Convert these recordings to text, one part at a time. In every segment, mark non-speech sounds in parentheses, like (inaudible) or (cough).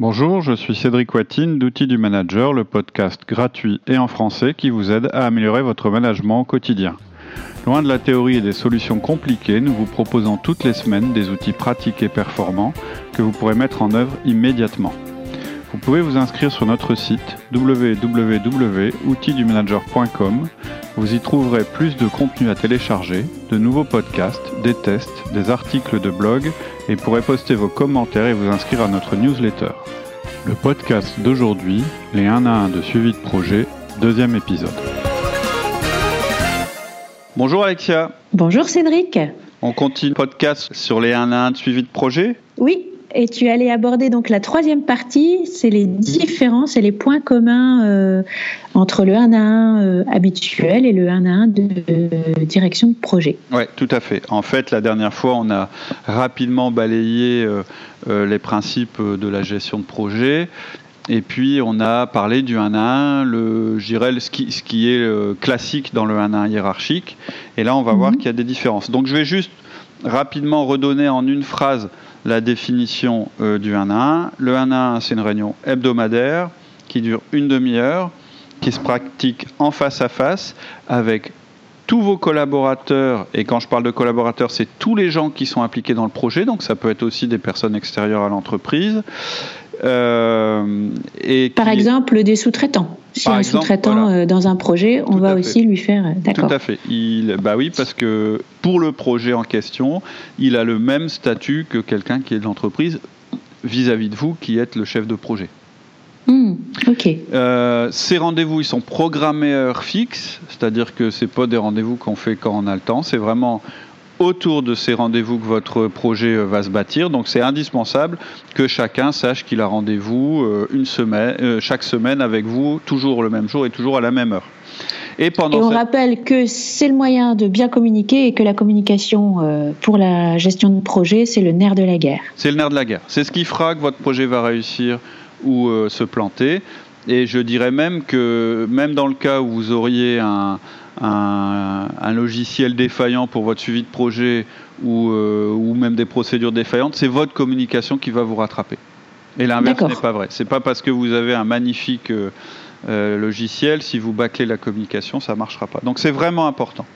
Bonjour, je suis Cédric Watine d'Outils du Manager, le podcast gratuit et en français qui vous aide à améliorer votre management au quotidien. Loin de la théorie et des solutions compliquées, nous vous proposons toutes les semaines des outils pratiques et performants que vous pourrez mettre en œuvre immédiatement. Vous pouvez vous inscrire sur notre site www.outildumanager.com. Vous y trouverez plus de contenu à télécharger, de nouveaux podcasts, des tests, des articles de blog et pourrez poster vos commentaires et vous inscrire à notre newsletter. Le podcast d'aujourd'hui, les 1 à 1 de suivi de projet, deuxième épisode. Bonjour Alexia. Bonjour Cédric. On continue le podcast sur les 1 à 1 de suivi de projet? Oui, et tu allais aborder donc la troisième partie, c'est les différences et les points communs euh, entre le 1 à 1 euh, habituel et le 1 à 1 de euh, direction de projet. Oui, tout à fait. En fait, la dernière fois, on a rapidement balayé les principes de la gestion de projet. Et puis, on a parlé du 1 à 1, le, je dirais, ce qui, ce qui est classique dans le 1 à 1 hiérarchique. Et là, on va voir mhm. qu'il y a des différences. Donc, je vais juste rapidement redonner en une phrase la définition euh, du 1 à 1. Le 1 à 1, c'est une réunion hebdomadaire qui dure une demi-heure, qui se pratique en face à face avec tous vos collaborateurs, et quand je parle de collaborateurs, c'est tous les gens qui sont impliqués dans le projet, donc ça peut être aussi des personnes extérieures à l'entreprise. Euh, et Par exemple, des sous-traitants. Si un sous-traitant euh, dans un projet, on va aussi lui faire. Euh, d'accord. Tout à fait. Il, bah oui, parce que pour le projet en question, il a le même statut que quelqu'un qui est de l'entreprise vis-à-vis de vous qui êtes le chef de projet. Hmm, ok. Euh, ces rendez-vous, ils sont programmés à heure fixe, c'est-à-dire que c'est pas des rendez-vous qu'on fait quand on a le temps, c'est vraiment autour de ces rendez-vous que votre projet euh, va se bâtir. Donc c'est indispensable que chacun sache qu'il a rendez-vous euh, une semaine, euh, chaque semaine avec vous, toujours le même jour et toujours à la même heure. Et, pendant on rappelle que c'est le moyen de bien communiquer et que la communication pour la gestion de projet, c'est le nerf de la guerre. C'est le nerf de la guerre. C'est ce qui fera que votre projet va réussir ou se planter. Et je dirais même que même dans le cas où vous auriez un, un, logiciel défaillant pour votre suivi de projet ou, euh, ou même des procédures défaillantes, c'est votre communication qui va vous rattraper. Et l'inverse n'est pas vrai. C'est pas parce que vous avez un magnifique euh, euh, logiciel, si vous bâclez la communication, ça ne marchera pas. Donc c'est vraiment important.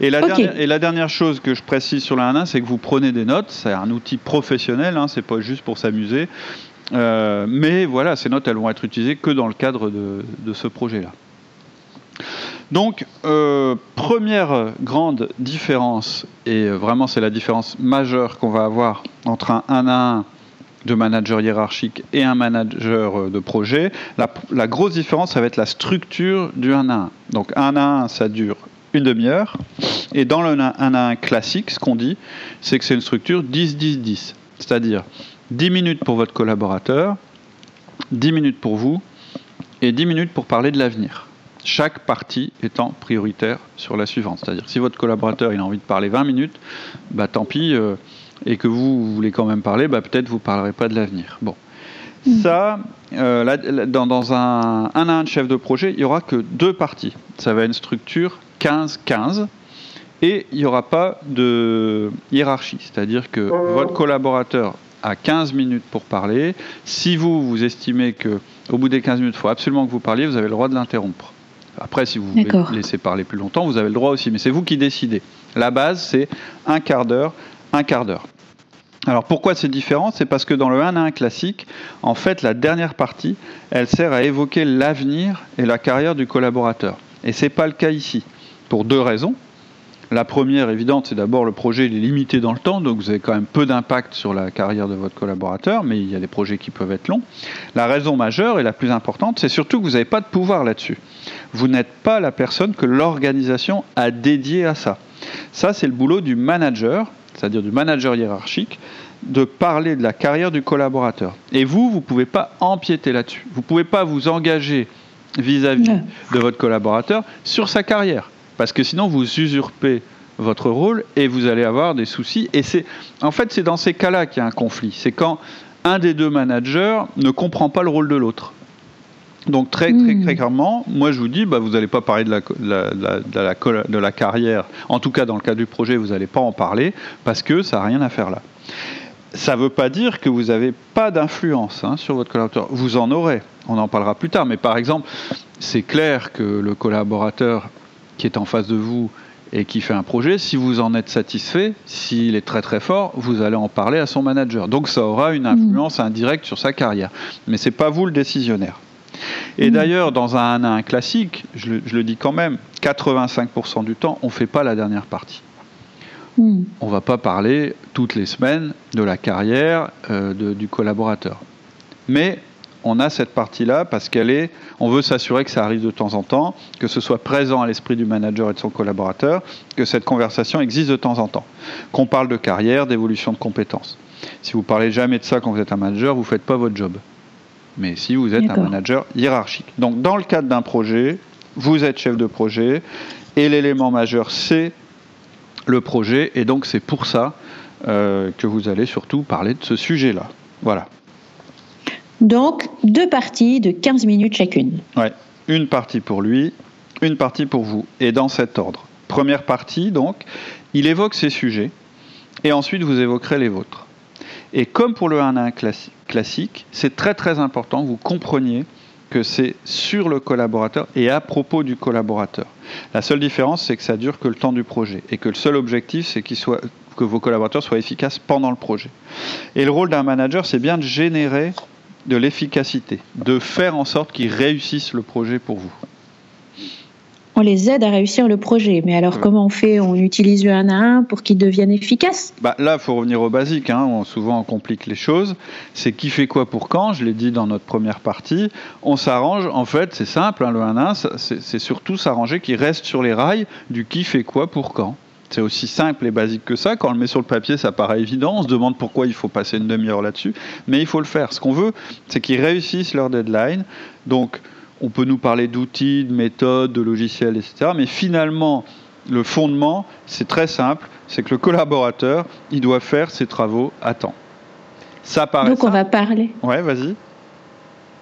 Et la, dernière, et la, dernière, chose que je précise sur le 1 c'est que vous prenez des notes. C'est un outil professionnel, hein, c'est pas juste pour s'amuser. mais voilà, ces notes, elles vont être utilisées que dans le cadre de, de ce projet-là. Donc, euh, première grande différence, et vraiment c'est la différence majeure qu'on va avoir entre un 1 à 1 de manager hiérarchique et un manager de projet, la, grosse différence, ça va être la structure du 1 à 1. Donc 1 à 1, ça dure une demi-heure, et dans le 1 à 1 classique, ce qu'on dit, c'est que c'est une structure 10-10-10, c'est-à-dire 10 minutes pour votre collaborateur, 10 minutes pour vous, et 10 minutes pour parler de l'avenir chaque partie étant prioritaire sur la suivante. C'est-à-dire si votre collaborateur il a envie de parler 20 minutes, bah tant pis, euh, et que vous, voulez quand même parler, bah, peut-être vous ne parlerez pas de l'avenir. Bon. Mm. Ça, euh, dans, un 1 à 1 de chef de projet, il n'y aura que deux parties. Ça va être une structure 15-15 et il n'y aura pas de hiérarchie. C'est-à-dire que votre collaborateur a 15 minutes pour parler. Si vous, vous estimez que au bout des 15 minutes, il faut absolument que vous parliez, vous avez le droit de l'interrompre. Après, si vous voulez laisser parler plus longtemps, vous avez le droit aussi, mais c'est vous qui décidez. La base, c'est un quart d'heure, un quart d'heure. Alors pourquoi c'est différent? C'est parce que dans le 1 à 1 classique, en fait, la dernière partie, elle sert à évoquer l'avenir et la carrière du collaborateur. Et ce n'est pas le cas ici, pour deux raisons. La première évidente, c'est d'abord le projet est limité dans le temps, donc vous avez quand même peu d'impact sur la carrière de votre collaborateur, mais il y a des projets qui peuvent être longs. La raison majeure et la plus importante, c'est surtout que vous n'avez pas de pouvoir là-dessus. Vous n'êtes pas la personne que l'organisation a dédiée à ça. Ça, c'est le boulot du manager, c'est-à-dire du manager hiérarchique, de parler de la carrière du collaborateur. Et vous, vous ne pouvez pas empiéter là-dessus. Vous ne pouvez pas vous engager vis-à-vis de votre collaborateur sur sa carrière parce que sinon vous usurpez votre rôle et vous allez avoir des soucis. Et c'est, en fait, c'est dans ces cas-là qu'il y a un conflit. C'est quand un des deux managers ne comprend pas le rôle de l'autre. Donc très, très, hmm. clairement, moi je vous dis, bah, vous n'allez pas parler de la, de, la, carrière, en tout cas dans le cas du projet, vous n'allez pas en parler, parce que ça n'a rien à faire là. ça ne veut pas dire que vous n'avez pas d'influence hein, sur votre collaborateur. Vous en aurez. On en parlera plus tard. Mais par exemple, c'est clair que le collaborateur qui est en face de vous et qui fait un projet, si vous en êtes satisfait, s'il est très très fort, vous allez en parler à son manager. Donc ça aura une influence mmh. indirecte sur sa carrière. Mais ce n'est pas vous le décisionnaire. Et mmh. d'ailleurs, dans un 1 1 classique, je le, dis quand même, 85% du temps, on ne fait pas la dernière partie. Mmh. On ne va pas parler toutes les semaines de la carrière euh, du collaborateur. Mais on a cette partie-là parce qu'elle est, on veut s'assurer que ça arrive de temps en temps, que ce soit présent à l'esprit du manager et de son collaborateur, que cette conversation existe de temps en temps, qu'on parle de carrière, d'évolution de compétences. Si vous parlez jamais de ça quand vous êtes un manager, vous ne faites pas votre job. Mais si vous êtes un manager hiérarchique. Donc dans le cadre d'un projet, vous êtes chef de projet et l'élément majeur c'est le projet et donc c'est pour ça euh, que vous allez surtout parler de ce sujet-là. Voilà. Donc, deux parties de 15 minutes chacune. Ouais, une partie pour lui, une partie pour vous, et dans cet ordre. Première partie, donc, il évoque ses sujets, et ensuite vous évoquerez les vôtres. Et comme pour le 1 1 classique, c'est très très important que vous compreniez que c'est sur le collaborateur et à propos du collaborateur. La seule différence, c'est que ça dure que le temps du projet et que le seul objectif, c'est que vos collaborateurs soient efficaces pendant le projet. Et le rôle d'un manager, c'est bien de générer de l'efficacité, de faire en sorte qu'ils réussissent le projet pour vous. On les aide à réussir le projet, mais alors comment on fait? On utilise le 1 à 1 pour qu'ils deviennent efficaces bah, Là, il faut revenir au basique, hein. souvent on complique les choses. C'est qui fait quoi pour quand, je l'ai dit dans notre première partie. On s'arrange, en fait c'est simple, hein, le 1 à 1, c'est surtout s'arranger qu'il reste sur les rails du qui fait quoi pour quand. C'est aussi simple et basique que ça. Quand on le met sur le papier, ça paraît évident. On se demande pourquoi il faut passer une demi-heure là-dessus. Mais il faut le faire. Ce qu'on veut, c'est qu'ils réussissent leur deadline. Donc, on peut nous parler d'outils, de méthodes, de logiciels, etc. Mais finalement, le fondement, c'est très simple. C'est que le collaborateur, il doit faire ses travaux à temps. Ça paraît. Donc, on va parler. Ouais, vas-y.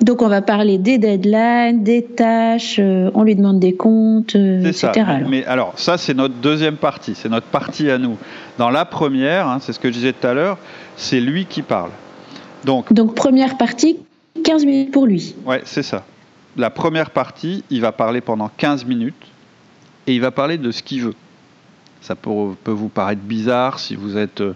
Donc on va parler des deadlines, des tâches, euh, on lui demande des comptes, euh, etc. Ça. Mais alors ça c'est notre deuxième partie, c'est notre partie à nous. Dans la première, hein, c'est ce que je disais tout à l'heure, c'est lui qui parle. Donc, Donc première partie, 15 minutes pour lui. Ouais, c'est ça. La première partie, il va parler pendant 15 minutes et il va parler de ce qu'il veut. Ça peut, vous paraître bizarre si vous êtes euh,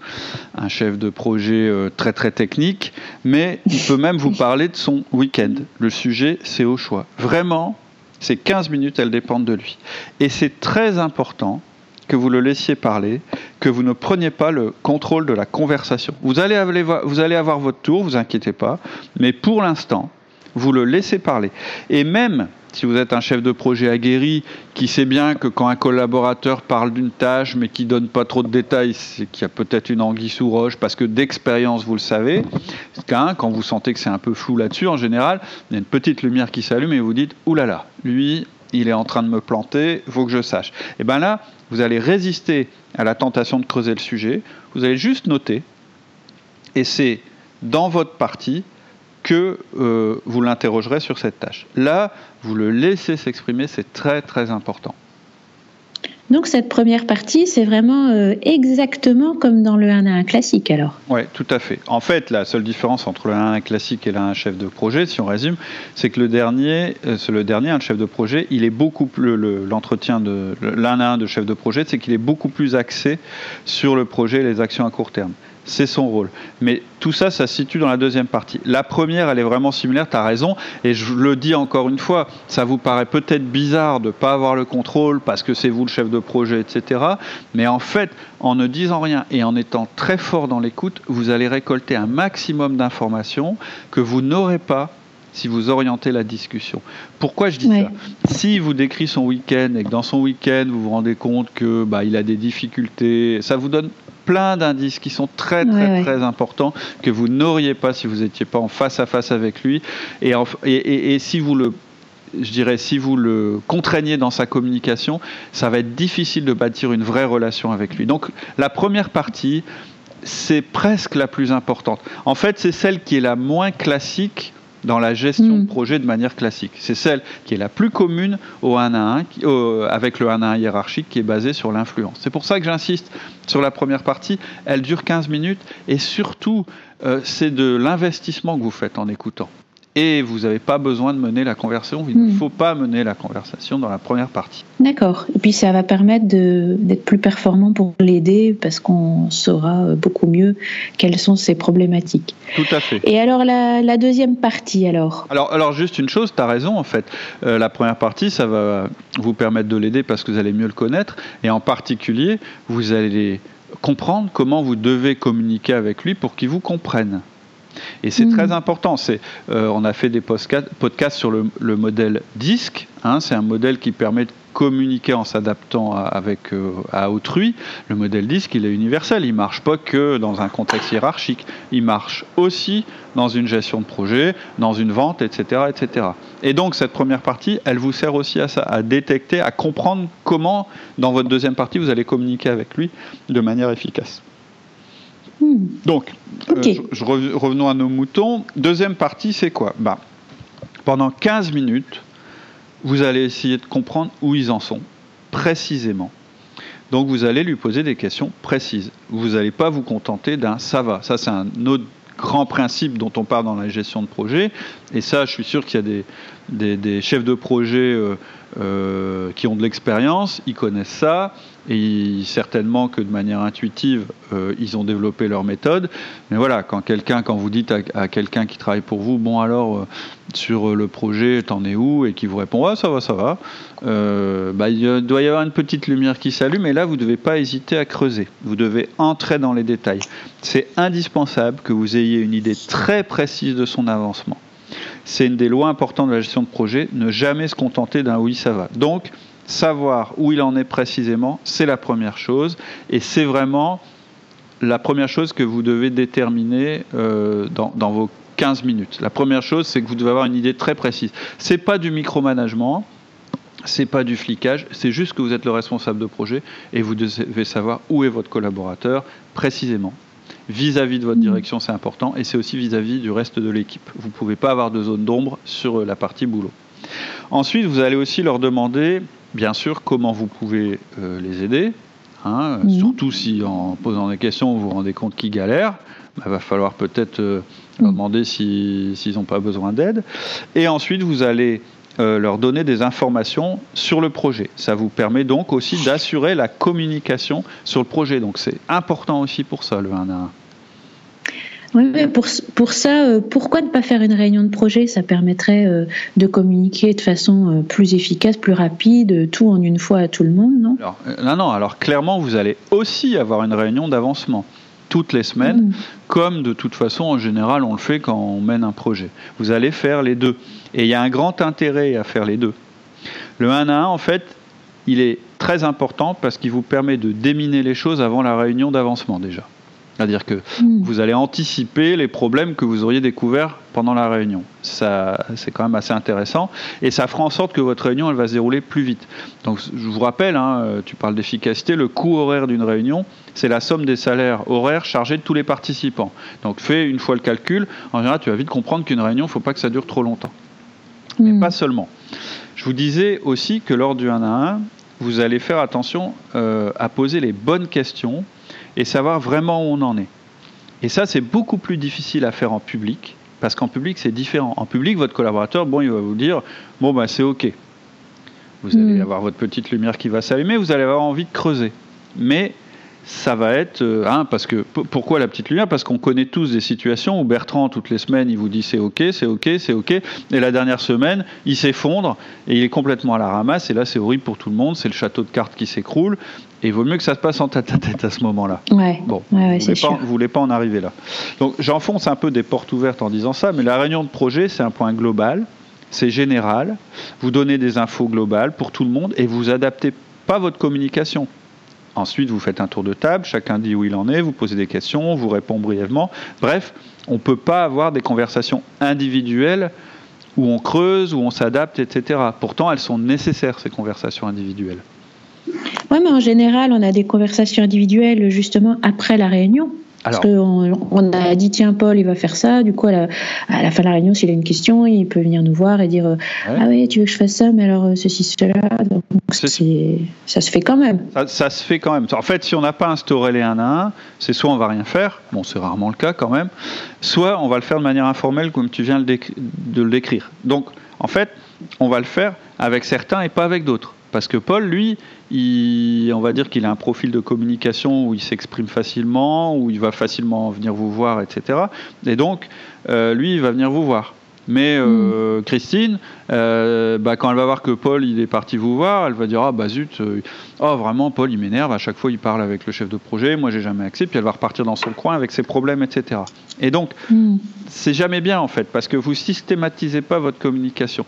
un chef de projet euh, très très technique, mais il peut même vous parler de son week-end. Le sujet, c'est au choix. Vraiment, ces 15 minutes, elles dépendent de lui. Et c'est très important que vous le laissiez parler, que vous ne preniez pas le contrôle de la conversation. Vous allez, vous allez avoir votre tour, vous inquiétez pas, mais pour l'instant, vous le laissez parler. Et même si vous êtes un chef de projet aguerri qui sait bien que quand un collaborateur parle d'une tâche mais qui donne pas trop de détails, c'est qu'il y a peut-être une anguille sous roche parce que d'expérience vous le savez. Quand vous sentez que c'est un peu flou là-dessus, en général, il y a une petite lumière qui s'allume et vous dites oulala, lui, il est en train de me planter, faut que je sache. Et bien là, vous allez résister à la tentation de creuser le sujet. Vous allez juste noter, et c'est dans votre partie que euh, vous l'interrogerez sur cette tâche. Là, vous le laissez s'exprimer, c'est très très important. Donc cette première partie, c'est vraiment euh, exactement comme dans le 1 à 1 classique alors Oui, tout à fait. En fait, la seule différence entre le 1 à 1 classique et le 1 chef de projet, si on résume, c'est que le dernier, euh, le dernier, chef de projet, il est beaucoup plus, l'entretien de l'un à 1 de chef de projet, c'est qu'il est beaucoup plus axé sur le projet et les actions à court terme c'est son rôle. Mais tout ça, ça se situe dans la deuxième partie. La première, elle est vraiment similaire, tu as raison, et je le dis encore une fois, ça vous paraît peut-être bizarre de ne pas avoir le contrôle parce que c'est vous le chef de projet, etc. Mais en fait, en ne disant rien et en étant très fort dans l'écoute, vous allez récolter un maximum d'informations que vous n'aurez pas si vous orientez la discussion. Pourquoi je dis ça? Si vous décrit son week-end et que dans son week-end vous vous rendez compte que bah, il a des difficultés, ça vous donne plein d'indices qui sont très très très importants que vous n'auriez pas si vous n'étiez pas en face à face avec lui. Et, et, si vous le je dirais, si vous le contraignez dans sa communication, ça va être difficile de bâtir une vraie relation avec lui. Donc la première partie, c'est presque la plus importante. En fait, c'est celle qui est la moins classique dans la gestion de mm. projet de manière classique. C'est celle qui est la plus commune au 1 à 1, avec le 1 à 1 hiérarchique qui est basé sur l'influence. C'est pour ça que j'insiste sur la première partie. Elle dure 15 minutes et surtout, euh, c'est de l'investissement que vous faites en écoutant et vous n'avez pas besoin de mener la conversation. Il ne hmm. faut pas mener la conversation dans la première partie. D'accord. Et puis ça va permettre d'être plus performant pour l'aider parce qu'on saura euh, beaucoup mieux quelles sont ses problématiques. Tout à fait. Et alors la, deuxième partie alors? Alors, alors juste une chose, tu as raison en fait. Euh, la première partie, ça va vous permettre de l'aider parce que vous allez mieux le connaître et en particulier, vous allez comprendre comment vous devez communiquer avec lui pour qu'il vous comprenne. Et c'est très mm. important. C'est, euh, on a fait des podcasts sur le, modèle disque. Hein. c'est un modèle qui permet de communiquer en s'adaptant à, avec euh, à autrui. Le modèle disque, il est universel. Il marche pas que dans un contexte hiérarchique. Il marche aussi dans une gestion de projet, dans une vente, etc., etc. Et donc cette première partie, elle vous sert aussi à ça, à détecter, à comprendre comment, dans votre deuxième partie, vous allez communiquer avec lui de manière efficace. Hmm. Donc, euh, je, revenons à nos moutons. Deuxième partie, c'est quoi? Bah, Pendant 15 minutes, vous allez essayer de comprendre où ils en sont, précisément. Donc, vous allez lui poser des questions précises. Vous n'allez pas vous contenter d'un ça va. Ça, c'est un autre grand principe dont on parle dans la gestion de projet. Et ça, je suis sûr qu'il y a des, chefs de projet euh, euh, qui ont de l'expérience, ils connaissent ça, et certainement que de manière intuitive, euh, ils ont développé leur méthode. Mais voilà, quand quelqu'un, quand vous dites à, quelqu'un qui travaille pour vous, bon alors euh, sur le projet, t'en es où, et qui vous répond ouais ça va, ça va, bah, il doit y avoir une petite lumière qui s'allume, et là vous ne devez pas hésiter à creuser. Vous devez entrer dans les détails. C'est indispensable que vous ayez une idée très précise de son avancement. C'est une des lois importantes de la gestion de projet, ne jamais se contenter d'un oui, ça va. Donc, savoir où il en est précisément, c'est la première chose, et c'est vraiment la première chose que vous devez déterminer euh, dans, vos 15 minutes. La première chose, c'est que vous devez avoir une idée très précise. C'est pas du micromanagement, c'est pas du flicage, c'est juste que vous êtes le responsable de projet et vous devez savoir où est votre collaborateur précisément vis-à-vis de votre mm. direction, c'est important, et c'est aussi vis-à-vis du reste de l'équipe. Vous ne pouvez pas avoir de zone d'ombre sur euh, la partie boulot. Ensuite, vous allez aussi leur demander, bien sûr, comment vous pouvez euh, les aider, hein, mm. surtout si en posant des questions, vous vous rendez compte qu'ils galèrent. Il bah, va falloir peut-être euh, leur mm. demander s'ils n'ont pas besoin d'aide. Et ensuite, vous allez leur donner des informations sur le projet. Ça vous permet donc aussi d'assurer la communication sur le projet. Donc c'est important aussi pour ça, le 1 à 1. Oui, pour, pour ça, euh, pourquoi ne pas faire une réunion de projet? Ça permettrait euh, de communiquer de façon euh, plus efficace, plus rapide, tout en une fois à tout le monde, non? Non, non, alors clairement, vous allez aussi avoir une réunion d'avancement toutes les semaines, mm. comme de toute façon, en général, on le fait quand on mène un projet. Vous allez faire les deux. Et il y a un grand intérêt à faire les deux. Le 1 à 1, en fait, il est très important parce qu'il vous permet de déminer les choses avant la réunion d'avancement déjà. C'est-à-dire que hmm. vous allez anticiper les problèmes que vous auriez découverts pendant la réunion. Ça, c'est quand même assez intéressant. Et ça fera en sorte que votre réunion, elle va se dérouler plus vite. Donc, je vous rappelle, hein, euh, tu parles d'efficacité, le coût horaire d'une réunion, c'est la somme des salaires horaires chargés de tous les participants. Donc, fais une fois le calcul. En général, tu vas vite comprendre qu'une réunion, il ne faut pas que ça dure trop longtemps. Mais hmm. pas seulement. Je vous disais aussi que lors du 1 à 1, vous allez faire attention euh, à poser les bonnes questions et savoir vraiment où on en est. Et ça, c'est beaucoup plus difficile à faire en public, parce qu'en public, c'est différent. En public, votre collaborateur, bon, il va vous dire, bon, ben, c'est OK. Vous allez hmm. avoir votre petite lumière qui va s'allumer, vous allez avoir envie de creuser. Mais ça va être, euh, hein, parce que pourquoi la petite lumière? Parce qu'on connaît tous des situations où Bertrand toutes les semaines il vous dit c'est ok, c'est ok, c'est ok, et la dernière semaine il s'effondre et il est complètement à la ramasse et là c'est horrible pour tout le monde, c'est le château de cartes qui s'écroule et il vaut mieux que ça se passe en tête à tête à ce moment-là. Ouais. Bon, vous ne voulez pas en arriver là. Donc j'enfonce un peu des portes ouvertes en disant ça, mais la réunion de projet, c'est un point global, c'est général. Vous donnez des infos globales pour tout le monde et vous adaptez pas votre communication. Ensuite, vous faites un tour de table, chacun dit où il en est, vous posez des questions, vous répond brièvement. Bref, on ne peut pas avoir des conversations individuelles où on creuse, où on s'adapte, etc. Pourtant, elles sont nécessaires, ces conversations individuelles. Oui, mais en général, on a des conversations individuelles justement après la réunion. Parce qu'on on a dit, tiens, Paul, il va faire ça. Du coup, à la, fin de la réunion, s'il a une question, il peut venir nous voir et dire euh, Ah oui, tu veux que je fasse ça, mais alors euh, ceci, cela. Donc, ça se fait quand même. Ça, se fait quand même. En fait, si on n'a pas instauré les 1 à 1, c'est soit on va rien faire, bon, c'est rarement le cas quand même, soit on va le faire de manière informelle, comme tu viens de le décrire. Donc, en fait, on va le faire avec certains et pas avec d'autres. Parce que Paul, lui, on va dire qu'il a un profil de communication où il s'exprime facilement, où il va facilement venir vous voir, etc. Et donc, euh, lui, il va venir vous voir. Mais euh, mm. Christine, euh, bah, quand elle va voir que Paul il est parti vous voir, elle va dire ah bah zut, oh vraiment Paul il m'énerve à chaque fois il parle avec le chef de projet, moi j'ai jamais accès, puis elle va repartir dans son coin avec ses problèmes etc. Et donc mm. c'est jamais bien en fait parce que vous systématisez pas votre communication.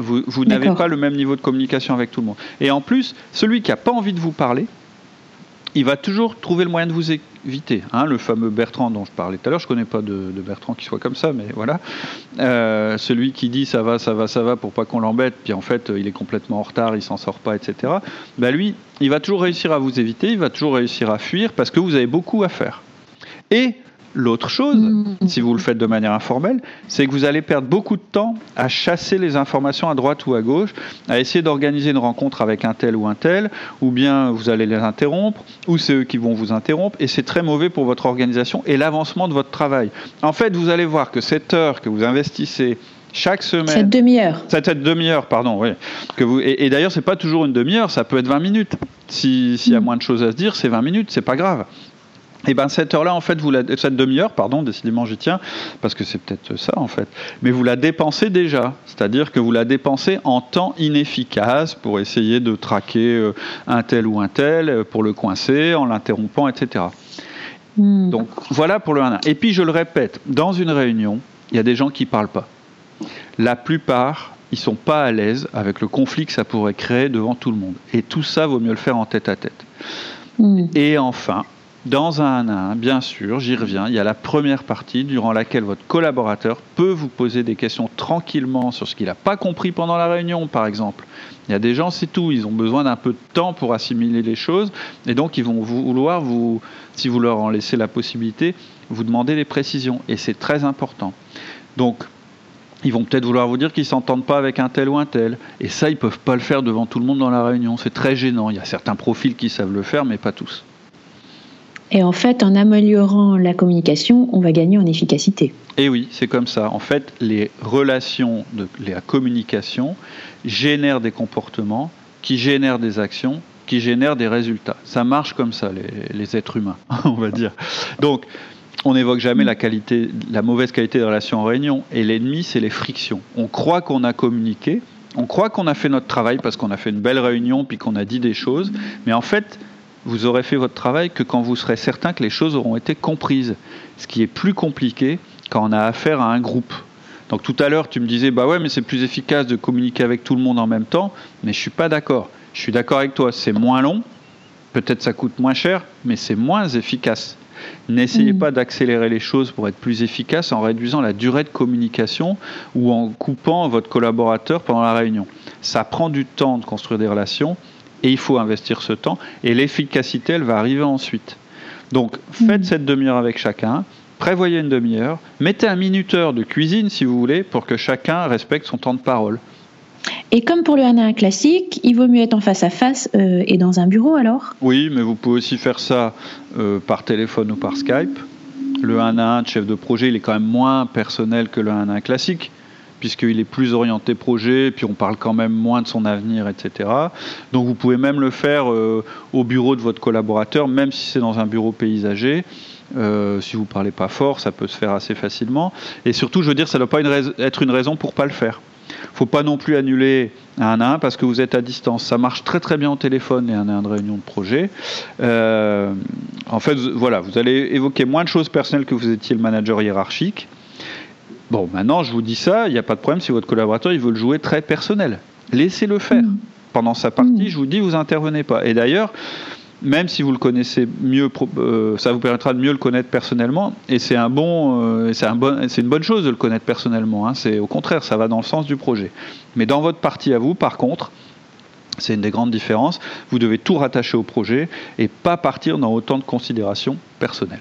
Vous, n'avez pas le même niveau de communication avec tout le monde. Et en plus, celui qui n'a pas envie de vous parler, il va toujours trouver le moyen de vous éviter. Hein, le fameux Bertrand dont je parlais tout à l'heure, je ne connais pas de, Bertrand qui soit comme ça, mais voilà. Euh, celui qui dit ça va, ça va, ça va pour pas qu'on l'embête, puis en fait il est complètement en retard, il s'en sort pas, etc. Bah lui, il va toujours réussir à vous éviter, il va toujours réussir à fuir parce que vous avez beaucoup à faire. Et L'autre chose, mm. si vous le faites de manière informelle, c'est que vous allez perdre beaucoup de temps à chasser les informations à droite ou à gauche, à essayer d'organiser une rencontre avec un tel ou un tel, ou bien vous allez les interrompre, ou c'est eux qui vont vous interrompre, et c'est très mauvais pour votre organisation et l'avancement de votre travail. En fait, vous allez voir que cette heure que vous investissez chaque semaine. Cette demi-heure. Cette, demi-heure, pardon, oui. Que vous, et, et d'ailleurs, c'est pas toujours une demi-heure, ça peut être 20 minutes. S'il y a mm. moins de choses à se dire, c'est 20 minutes, c'est pas grave. Et eh ben cette heure-là, en fait, vous la, cette demi-heure, pardon, décidément j'y tiens, parce que c'est peut-être ça en fait, mais vous la dépensez déjà, c'est-à-dire que vous la dépensez en temps inefficace pour essayer de traquer euh, un tel ou un tel, euh, pour le coincer, en l'interrompant, etc. Hmm. Donc voilà pour le 1 Et puis je le répète, dans une réunion, il y a des gens qui ne parlent pas. La plupart, ils sont pas à l'aise avec le conflit que ça pourrait créer devant tout le monde. Et tout ça, vaut mieux le faire en tête à tête. Hmm. Et enfin, dans un 1 à 1, bien sûr, j'y reviens, il y a la première partie durant laquelle votre collaborateur peut vous poser des questions tranquillement sur ce qu'il n'a pas compris pendant la réunion, par exemple. Il y a des gens, c'est tout, ils ont besoin d'un peu de temps pour assimiler les choses, et donc ils vont vouloir, vous, si vous leur en laissez la possibilité, vous demander des précisions, et c'est très important. Donc, ils vont peut-être vouloir vous dire qu'ils ne s'entendent pas avec un tel ou un tel. Et ça, ils ne peuvent pas le faire devant tout le monde dans la réunion. C'est très gênant. Il y a certains profils qui savent le faire, mais pas tous. Et en fait, en améliorant la communication, on va gagner en efficacité. Et oui, c'est comme ça. En fait, les relations la communication génèrent des comportements qui génèrent des actions qui génèrent des résultats. Ça marche comme ça, les, êtres humains, (laughs) on va dire. Donc, on n'évoque jamais la qualité, la mauvaise qualité des relations en réunion. Et l'ennemi, c'est les frictions. On croit qu'on a communiqué, on croit qu'on a fait notre travail parce qu'on a fait une belle réunion puis qu'on a dit des choses, mais en fait, vous aurez fait votre travail que quand vous serez certain que les choses auront été comprises. Ce qui est plus compliqué quand on a affaire à un groupe. Donc tout à l'heure, tu me disais, bah ouais, mais c'est plus efficace de communiquer avec tout le monde en même temps, mais je suis pas d'accord. Je suis d'accord avec toi, c'est moins long, peut-être ça coûte moins cher, mais c'est moins efficace. N'essayez mm. pas d'accélérer les choses pour être plus efficace en réduisant la durée de communication ou en coupant votre collaborateur pendant la réunion. Ça prend du temps de construire des relations et il faut investir ce temps, et l'efficacité, elle va arriver ensuite. Donc faites mm. cette demi-heure avec chacun, prévoyez une demi-heure, mettez un minuteur de cuisine si vous voulez, pour que chacun respecte son temps de parole. Et comme pour le 1 à 1 classique, il vaut mieux être en face à face euh, et dans un bureau alors? Oui, mais vous pouvez aussi faire ça euh, par téléphone ou par Skype. Le 1 à 1 de chef de projet, il est quand même moins personnel que le 1 à 1 classique puisqu'il est plus orienté projet, puis on parle quand même moins de son avenir, etc. Donc vous pouvez même le faire euh, au bureau de votre collaborateur, même si c'est dans un bureau paysager. Euh, si vous ne parlez pas fort, ça peut se faire assez facilement. Et surtout, je veux dire, ça ne doit pas être une raison pour ne pas le faire. Il ne faut pas non plus annuler un à un parce que vous êtes à distance. Ça marche très très bien au téléphone et un à un de réunion de projet. Euh, en fait, voilà, vous allez évoquer moins de choses personnelles que vous étiez le manager hiérarchique. Bon, maintenant, je vous dis ça, il n'y a pas de problème si votre collaborateur il veut le jouer très personnel. Laissez-le faire. Mm. Pendant sa partie, mm. je vous dis, vous intervenez pas. Et d'ailleurs, même si vous le connaissez mieux, euh, ça vous permettra de mieux le connaître personnellement. Et c'est un bon, euh, c'est un bon, c'est une bonne chose de le connaître personnellement. Hein. C'est au contraire, ça va dans le sens du projet. Mais dans votre partie à vous, par contre, c'est une des grandes différences. Vous devez tout rattacher au projet et pas partir dans autant de considérations personnelles.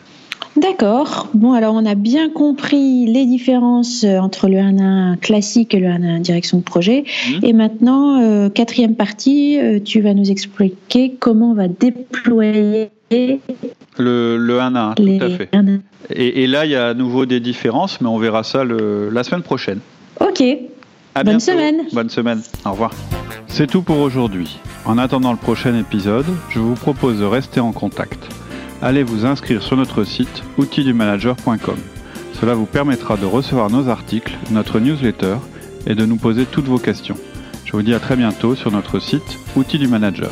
D'accord. Bon, alors on a bien compris les différences euh, entre le 1 1 classique et le 1 1 direction de projet. Mhm. Et maintenant, euh, quatrième partie, euh, tu vas nous expliquer comment on va déployer le, le 1 1, tout à fait. Et, là, il y a à nouveau des différences, mais on verra ça la semaine prochaine. Ok. Bonne semaine. Bonne semaine. Au revoir. C'est tout pour aujourd'hui. En attendant le prochain épisode, je vous propose de rester en contact allez vous inscrire sur notre site outildumanager.com. Cela vous permettra de recevoir nos articles, notre newsletter et de nous poser toutes vos questions. Je vous dis à très bientôt sur notre site Outils du Manager.